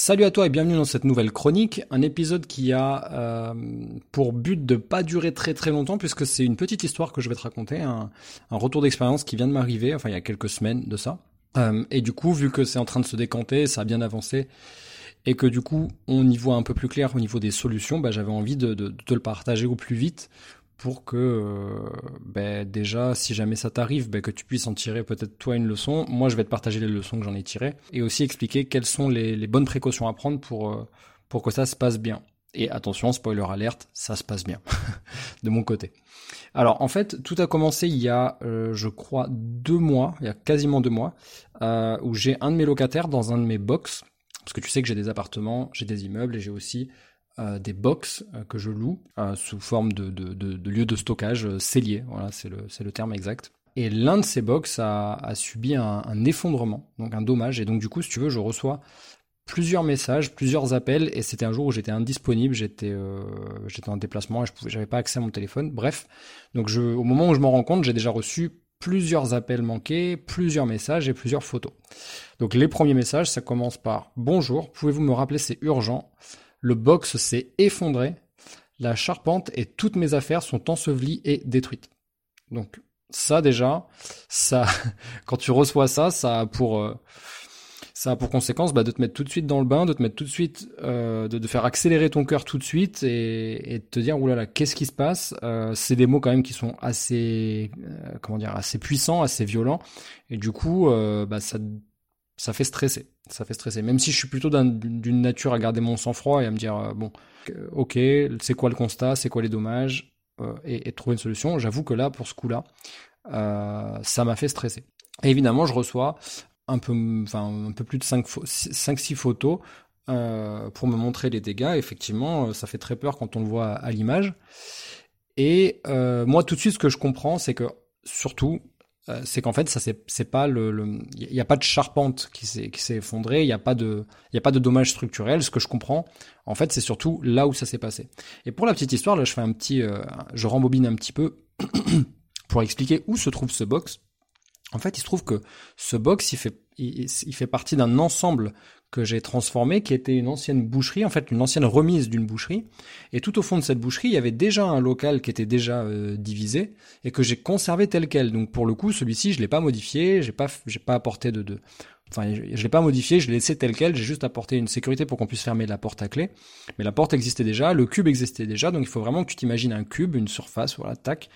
Salut à toi et bienvenue dans cette nouvelle chronique, un épisode qui a euh, pour but de pas durer très très longtemps puisque c'est une petite histoire que je vais te raconter, un, retour d'expérience qui vient de m'arriver, enfin il y a quelques semaines de ça. Euh, et du coup, vu que c'est en train de se décanter, ça a bien avancé, et que du coup on y voit un peu plus clair au niveau des solutions, bah, j'avais envie de, de, te le partager au plus vite pour que euh, ben, déjà si jamais ça t'arrive ben, que tu puisses en tirer peut-être toi une leçon. Moi je vais te partager les leçons que j'en ai tirées et aussi expliquer quelles sont les, bonnes précautions à prendre pour euh, pour que ça se passe bien. Et attention spoiler alerte ça se passe bien de mon côté. Alors en fait tout a commencé il y a euh, je crois deux mois il y a quasiment deux mois où j'ai un de mes locataires dans un de mes box parce que tu sais que j'ai des appartements j'ai des immeubles et j'ai aussi euh, des box euh, que je loue euh, sous forme de, de, de, lieu de stockage cellier. Voilà, c'est le, le terme exact. Et l'un de ces box a, subi un, effondrement, donc un dommage. Et donc du coup, si tu veux, je reçois plusieurs messages, plusieurs appels. Et c'était un jour où j'étais indisponible, j'étais en déplacement et je j'avais pas accès à mon téléphone. Bref, donc au moment où je m'en rends compte, j'ai déjà reçu plusieurs appels manqués, plusieurs messages et plusieurs photos. Donc les premiers messages, ça commence par Bonjour, pouvez-vous me rappeler c'est urgent? Le box s'est effondré, la charpente et toutes mes affaires sont ensevelies et détruites. Donc ça déjà, ça, quand tu reçois ça, ça a pour euh, ça a pour conséquence bah, de te mettre tout de suite dans le bain, de te mettre tout de suite, euh, de, faire accélérer ton cœur tout de suite et, et de te dire oulala, qu'est-ce qui se passe? Euh, C'est des mots quand même qui sont assez, comment dire, assez puissants, assez violents. Et du coup, bah, ça ça fait stresser. Ça fait stresser. Même si je suis plutôt d'une nature à garder mon sang-froid et à me dire, euh, bon, ok, c'est quoi le constat, c'est quoi les dommages, euh, et, trouver une solution. J'avoue que là, pour ce coup-là, euh, ça m'a fait stresser. Et évidemment, je reçois un peu, enfin, un peu plus de 5-6 photos pour me montrer les dégâts. Effectivement, ça fait très peur quand on le voit à l'image. Et moi, tout de suite, ce que je comprends, c'est que surtout, euh, c'est qu'en fait ça c'est pas le il y a pas de charpente qui s'est qui s'est effondrée, il y a pas de il y a pas de dommages structurels, ce que je comprends. En fait, c'est surtout là où ça s'est passé. Et pour la petite histoire, là je fais un petit euh, je rembobine un petit peu pour expliquer où se trouve ce box. En fait, il se trouve que ce box, il fait il, fait partie d'un ensemble que j'ai transformé, qui était une ancienne boucherie, en fait une ancienne remise d'une boucherie. Et tout au fond de cette boucherie, il y avait déjà un local qui était déjà euh, divisé et que j'ai conservé tel quel. Donc pour le coup, celui-ci, je l'ai pas modifié, j'ai pas, j'ai pas apporté de, de, enfin, je, l'ai pas modifié, je l'ai laissé tel quel. J'ai juste apporté une sécurité pour qu'on puisse fermer la porte à clé. Mais la porte existait déjà, le cube existait déjà, donc il faut vraiment que tu t'imagines un cube, une surface, voilà, tac,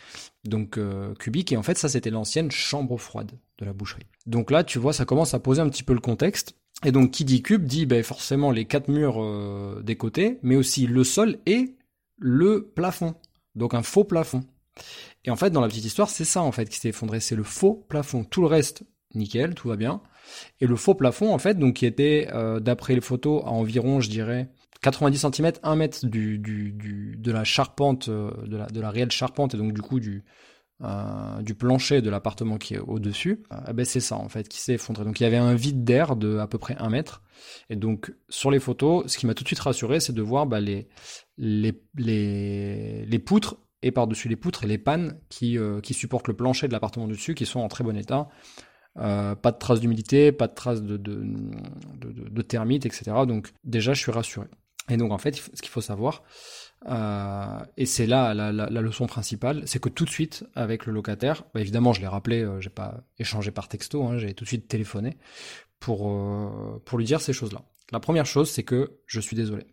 donc euh, cubique. Et en fait, ça c'était l'ancienne chambre froide de la boucherie. Donc là, tu vois, ça commence à poser un petit peu le contexte. Et donc qui dit cube dit ben, forcément les quatre murs euh, des côtés, mais aussi le sol et le plafond. Donc un faux plafond. Et en fait, dans la petite histoire, c'est ça en fait qui s'est effondré, c'est le faux plafond. Tout le reste, nickel, tout va bien. Et le faux plafond, en fait, donc qui était, euh, d'après les photos, à environ, je dirais, 90 cm, 1 mètre du, du, du, de la charpente, euh, de la, de la réelle charpente, et donc du coup du, euh, du plancher de l'appartement qui est au-dessus, eh ben c'est ça en fait qui s'est effondré. Donc il y avait un vide d'air de à peu près un mètre. Et donc sur les photos, ce qui m'a tout de suite rassuré, c'est de voir bah, les, les, les, les poutres et par-dessus les poutres et les pannes qui, qui supportent le plancher de l'appartement dessus qui sont en très bon état. Pas de traces d'humidité, pas de traces de, termites, etc. Donc déjà, je suis rassuré. Et donc en fait, ce qu'il faut savoir, euh, et c'est là la, leçon principale, c'est que tout de suite avec le locataire, bah évidemment je l'ai rappelé, euh, j'ai pas échangé par texto, hein, j'ai tout de suite téléphoné pour euh, pour lui dire ces choses-là. La première chose, c'est que je suis désolé.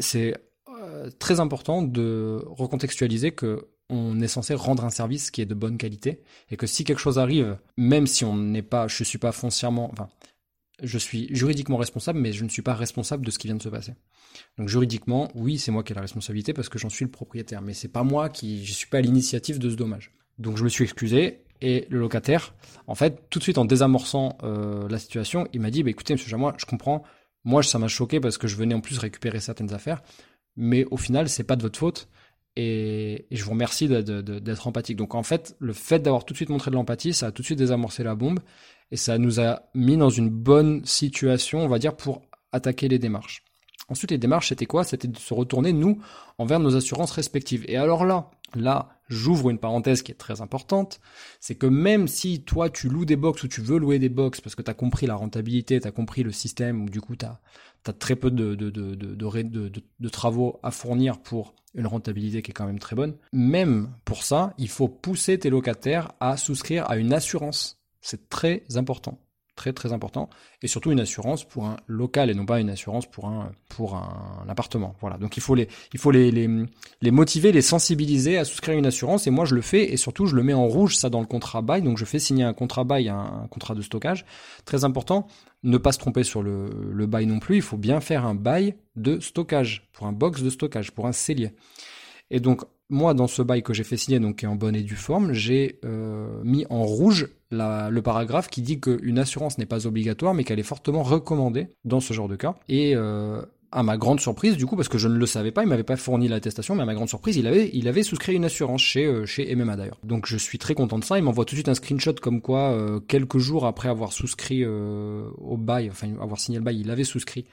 C'est euh, très important de recontextualiser que on est censé rendre un service qui est de bonne qualité et que si quelque chose arrive, même si on n'est pas, je suis pas foncièrement, enfin je suis juridiquement responsable, mais je ne suis pas responsable de ce qui vient de se passer. Donc juridiquement, oui, c'est moi qui ai la responsabilité parce que j'en suis le propriétaire, mais c'est pas moi qui, je suis pas à l'initiative de ce dommage. Donc je me suis excusé et le locataire, en fait, tout de suite en désamorçant euh, la situation, il m'a dit, bah, écoutez, monsieur Jamois, je comprends. Moi, ça m'a choqué parce que je venais en plus récupérer certaines affaires. mais au final, c'est pas de votre faute. Et, je vous remercie d'être empathique. Donc en fait, le fait d'avoir tout de suite montré de l'empathie, ça a tout de suite désamorcé la bombe et ça nous a mis dans une bonne situation, on va dire, pour attaquer les démarches. Ensuite, les démarches, c'était quoi? C'était de se retourner, nous, envers nos assurances respectives. Et alors là, là, j'ouvre une parenthèse qui est très importante, c'est que même si toi, tu loues des box ou tu veux louer des box parce que tu as compris la rentabilité, tu as compris le système, ou du coup, tu as, très peu de, travaux à fournir pour une rentabilité qui est quand même très bonne, même pour ça, il faut pousser tes locataires à souscrire à une assurance. C'est très important très très important, et surtout une assurance pour un local et non pas une assurance pour un pour un, appartement. Voilà. Donc il faut les il faut les, les, motiver, les sensibiliser à souscrire une assurance. Et moi je le fais et surtout je le mets en rouge ça dans le contrat bail. Donc je fais signer un contrat bail, un, contrat de stockage. Très important. Ne pas se tromper sur le, le bail non plus. Il faut bien faire un bail de stockage pour un box de stockage, pour un cellier. Et donc moi, dans ce bail que j'ai fait signer, donc qui est en bonne et due forme, j'ai euh, mis en rouge le paragraphe qui dit qu'une assurance n'est pas obligatoire, mais qu'elle est fortement recommandée dans ce genre de cas. Et euh, à ma grande surprise, du coup, parce que je ne le savais pas, il m'avait pas fourni l'attestation, mais à ma grande surprise, il avait, souscrit une assurance chez, euh, chez MMA d'ailleurs. Donc je suis très content de ça. Il m'envoie tout de suite un screenshot comme quoi, quelques jours après avoir souscrit au bail, enfin avoir signé le bail, il avait souscrit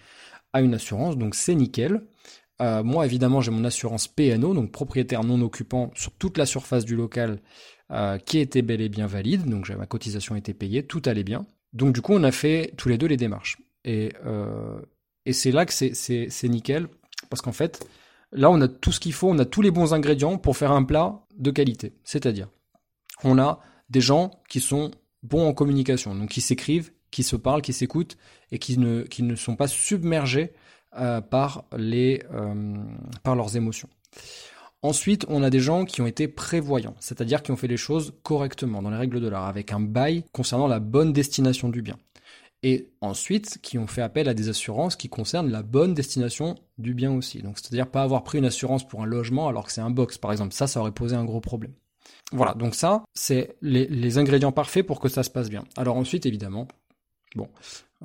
à une assurance, donc c'est nickel. Euh, moi, évidemment, j'ai mon assurance PNO, donc propriétaire non occupant sur toute la surface du local, euh, qui était bel et bien valide. Donc, ma cotisation était payée, tout allait bien. Donc, du coup, on a fait tous les deux les démarches. Et, euh, c'est là que c'est nickel, parce qu'en fait, là, on a tout ce qu'il faut, on a tous les bons ingrédients pour faire un plat de qualité. C'est-à-dire, on a des gens qui sont bons en communication, donc qui s'écrivent, qui se parlent, qui s'écoutent, et qui ne sont pas submergés euh, par, les, euh, par leurs émotions. Ensuite, on a des gens qui ont été prévoyants, c'est-à-dire qui ont fait les choses correctement, dans les règles de l'art, avec un bail concernant la bonne destination du bien. Et ensuite, qui ont fait appel à des assurances qui concernent la bonne destination du bien aussi. Donc, c'est-à-dire pas avoir pris une assurance pour un logement alors que c'est un box, par exemple. Ça, ça aurait posé un gros problème. Voilà, donc ça, c'est les, les ingrédients parfaits pour que ça se passe bien. Alors ensuite, évidemment, bon,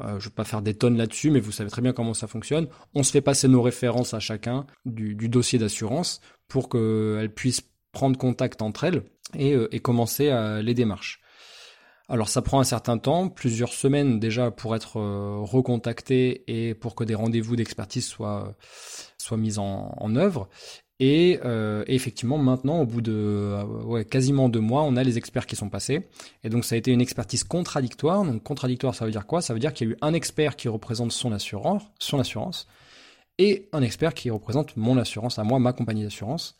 euh, je ne vais pas faire des tonnes là-dessus, mais vous savez très bien comment ça fonctionne. On se fait passer nos références à chacun du, dossier d'assurance pour qu'elles puissent prendre contact entre elles et, euh, commencer euh, les démarches. Alors ça prend un certain temps, plusieurs semaines déjà pour être recontacté et pour que des rendez-vous d'expertise soient, mis en œuvre. Euh, et, effectivement, maintenant, au bout de euh, quasiment deux mois, on a les experts qui sont passés. Et donc, ça a été une expertise contradictoire. Donc, contradictoire, ça veut dire quoi? Ça veut dire qu'il y a eu un expert qui représente son assurance, son assurance, et un expert qui représente mon assurance, à moi, ma compagnie d'assurance.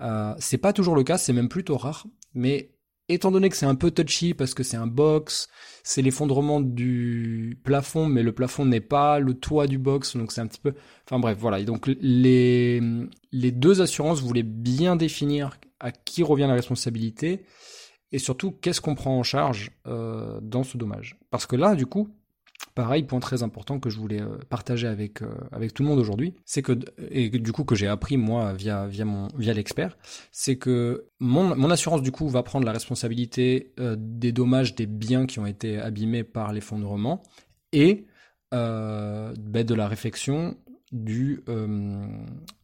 Euh, c'est pas toujours le cas, c'est même plutôt rare. Mais étant donné que c'est un peu touchy parce que c'est un box, c'est l'effondrement du plafond, mais le plafond n'est pas le toit du box, donc c'est un petit peu. Enfin bref, voilà. Et donc les, les deux assurances voulaient bien définir à qui revient la responsabilité et surtout qu'est-ce qu'on prend en charge euh, dans ce dommage? Parce que là, du coup, Pareil, point très important que je voulais euh, partager avec, euh, avec tout le monde aujourd'hui, c'est que, et du coup que j'ai appris moi via, via, mon, via l'expert, c'est que mon, mon assurance du coup va prendre la responsabilité euh, des dommages des biens qui ont été abîmés par l'effondrement et ben, de la réflexion du,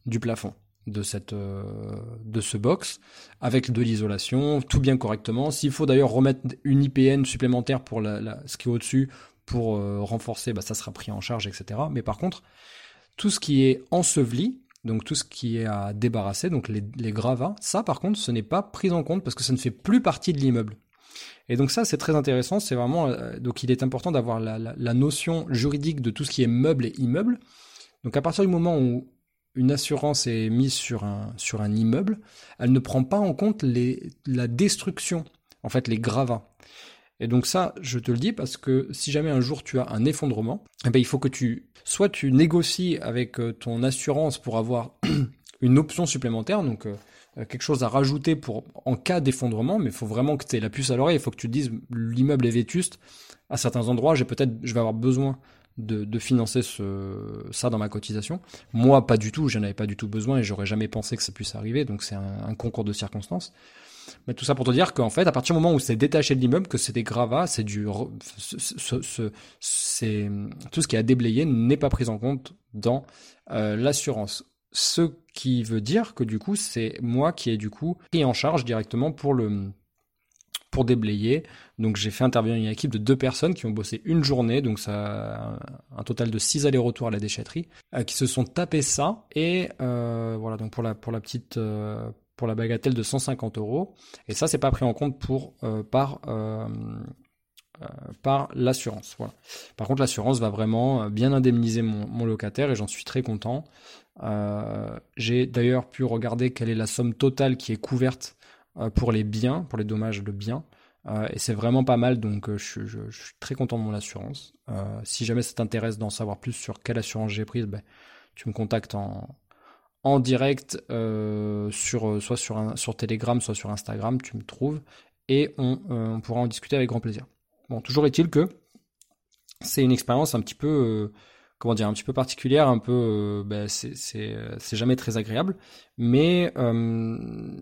du plafond de cette de ce box avec de l'isolation tout bien correctement. S'il faut d'ailleurs remettre une IPN supplémentaire pour la, ce qui est au-dessus pour euh, renforcer, bah, ça sera pris en charge, etc. Mais par contre, tout ce qui est enseveli, donc tout ce qui est à débarrasser, donc les, gravats, ça par contre, ce n'est pas pris en compte parce que ça ne fait plus partie de l'immeuble. Et donc ça, c'est très intéressant. C'est vraiment euh, donc il est important d'avoir la, notion juridique de tout ce qui est meuble et immeuble. Donc à partir du moment où une assurance est mise sur un immeuble, elle ne prend pas en compte la destruction, en fait les gravats. Et donc ça, je te le dis parce que si jamais un jour tu as un effondrement, eh ben il faut que tu soit tu négocies avec euh, ton assurance pour avoir une option supplémentaire, donc euh, euh, quelque chose à rajouter pour en cas d'effondrement, mais il faut vraiment que tu aies la puce à l'oreille, il faut que tu te dises l'immeuble est vétuste. À certains endroits, j'ai peut-être je vais avoir besoin de, financer ce, ça dans ma cotisation. Moi, pas du tout, j'en avais pas du tout besoin et j'aurais jamais pensé que ça puisse arriver, donc c'est un concours de circonstances. Mais tout ça pour te dire qu'en fait, à partir du moment où c'est détaché de l'immeuble, que c'est des gravats, c'est du, tout ce qui a déblayé n'est pas pris en compte dans euh, l'assurance. ce qui veut dire que du coup, c'est moi qui ai du coup pris en charge directement pour le pour déblayer. Donc j'ai fait intervenir une équipe de deux personnes qui ont bossé une journée, donc ça un total de six allers-retours à la déchetterie, euh, qui se sont tapés ça. Et euh, voilà, donc pour la pour la petite pour la bagatelle de 150 euros. Et ça c'est pas pris en compte pour par par l'assurance. Voilà. Par contre, l'assurance va vraiment bien indemniser mon, mon locataire et j'en suis très content. Euh, j'ai d'ailleurs pu regarder quelle est la somme totale qui est couverte euh, pour les biens, pour les dommages de biens. Euh, et c'est vraiment pas mal, donc je, suis très content de mon assurance. si jamais ça t'intéresse d'en savoir plus sur quelle assurance j'ai prise, ben, tu me contactes en, en direct, sur, soit sur, sur Telegram, soit sur Instagram, tu me trouves, et on, on, pourra en discuter avec grand plaisir. Bon, toujours est-il que c'est une expérience un petit peu comment dire un petit peu particulière, un peu euh, ben, c'est jamais très agréable, mais euh,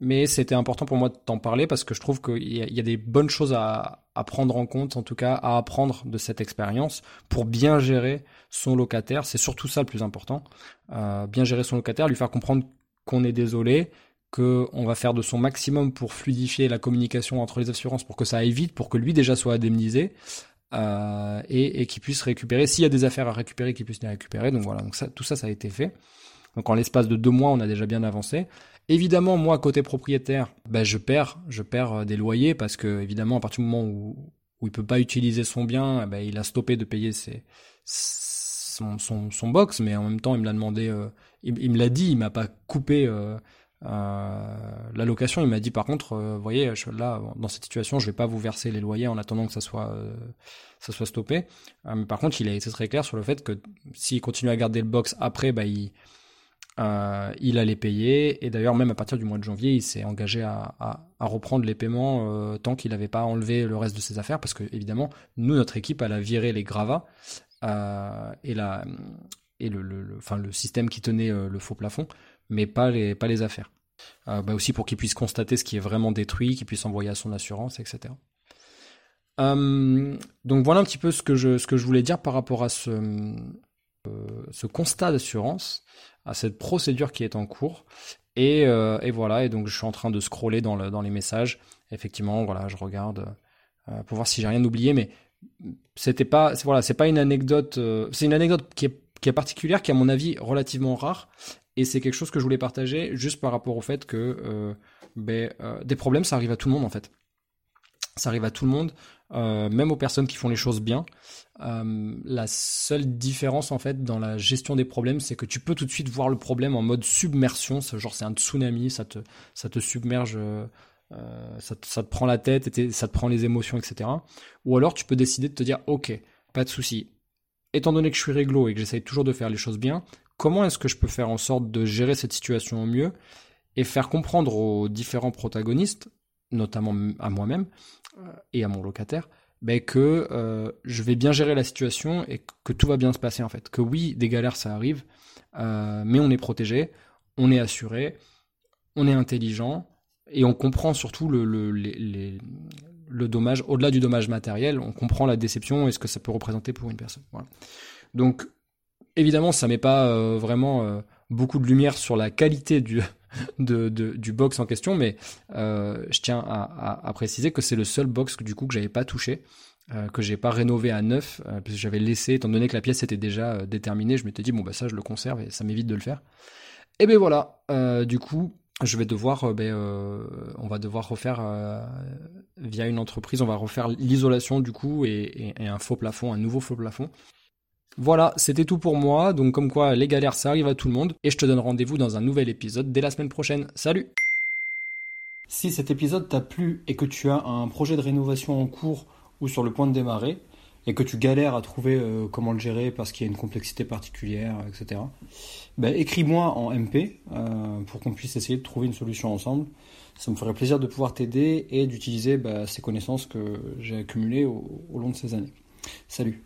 mais c'était important pour moi de t'en parler parce que je trouve qu'il y, y, a des bonnes choses à, à, prendre en compte, en tout cas à apprendre de cette expérience pour bien gérer son locataire. C'est surtout ça le plus important. Euh, bien gérer son locataire, lui faire comprendre qu'on est désolé, qu'on va faire de son maximum pour fluidifier la communication entre les assurances pour que ça aille vite, pour que lui déjà soit indemnisé, euh, et, et qui puisse récupérer. S'il y a des affaires à récupérer, qu'il puisse les récupérer. Donc voilà, donc tout ça, ça a été fait. Donc en l'espace de deux mois, on a déjà bien avancé. Évidemment, moi, côté propriétaire, ben, je perds, je perds euh, des loyers parce que évidemment, à partir du moment où, où il peut pas utiliser son bien, ben, il a stoppé de payer ses, son, son, box, mais en même temps, il me l'a demandé, euh, il, me l'a dit, il m'a pas coupé euh, euh, la il m'a dit par contre, euh, vous voyez, je, là, dans cette situation, je vais pas vous verser les loyers en attendant que ça soit, ça soit stoppé. mais par contre, il a été très clair sur le fait que s'il continue à garder le box après, bah, il, il allait payer. Et d'ailleurs, même à partir du mois de janvier, il s'est engagé à, à, reprendre les paiements tant qu'il n'avait pas enlevé le reste de ses affaires, parce que évidemment, nous, notre équipe, elle a viré les gravats et la et le, le, enfin, le système qui tenait le faux plafond mais pas les, pas les affaires. Euh, bah aussi pour qu'il puisse constater ce qui est vraiment détruit, qu'il puisse envoyer à son assurance, etc. Euh, donc voilà un petit peu ce que je, ce que je voulais dire par rapport à ce, euh, ce constat d'assurance, à cette procédure qui est en cours. Et, euh, et, voilà, et donc je suis en train de scroller dans, dans les messages. Effectivement, voilà, je regarde euh, pour voir si j'ai rien oublié, mais c'était pas, voilà, c'est pas une anecdote, euh, c'est une anecdote qui est, qui est particulière, qui est à mon avis relativement rare, et c'est quelque chose que je voulais partager juste par rapport au fait que euh, ben, euh, des problèmes, ça arrive à tout le monde en fait. Ça arrive à tout le monde, euh, même aux personnes qui font les choses bien. Euh, la seule différence en fait dans la gestion des problèmes, c'est que tu peux tout de suite voir le problème en mode submersion. Genre c'est un tsunami, ça te ça te submerge. Euh, ça, te, prend la tête, ça te prend les émotions, etc. Ou alors tu peux décider de te dire, ok, pas de souci. Étant donné que je suis réglo et que j'essaye toujours de faire les choses bien, comment est-ce que je peux faire en sorte de gérer cette situation au mieux et faire comprendre aux différents protagonistes, notamment à moi-même euh, et à mon locataire, ben que euh, je vais bien gérer la situation et que tout va bien se passer en fait. Que oui, des galères ça arrive, euh, mais on est protégé, on est assuré, on est intelligent et on comprend surtout le, le, les, le dommage, au-delà du dommage matériel, on comprend la déception et ce que ça peut représenter pour une personne. Donc Évidemment, ça met pas vraiment beaucoup de lumière sur la qualité du, de, du box en question, mais euh, je tiens à, préciser que c'est le seul box que, du coup que j'avais pas touché, euh, que j'ai pas rénové à neuf, euh, parce j'avais laissé, étant donné que la pièce était déjà euh, déterminée, je m'étais dit bon bah ça je le conserve et ça m'évite de le faire. Et ben voilà, du coup je vais devoir, ben, on va devoir refaire via une entreprise, on va refaire l'isolation du coup et, et un faux plafond, un nouveau faux plafond. Voilà, c'était tout pour moi. Donc comme quoi les galères ça arrive à tout le monde. Et je te donne rendez-vous dans un nouvel épisode dès la semaine prochaine. Salut Si cet épisode t'a plu et que tu as un projet de rénovation en cours ou sur le point de démarrer, et que tu galères à trouver euh, comment le gérer parce qu'il y a une complexité particulière, etc., ben, écris-moi en MP euh, pour qu'on puisse essayer de trouver une solution ensemble. Ça me ferait plaisir de pouvoir t'aider et d'utiliser ben, ces connaissances que j'ai accumulées au, au long de ces années. Salut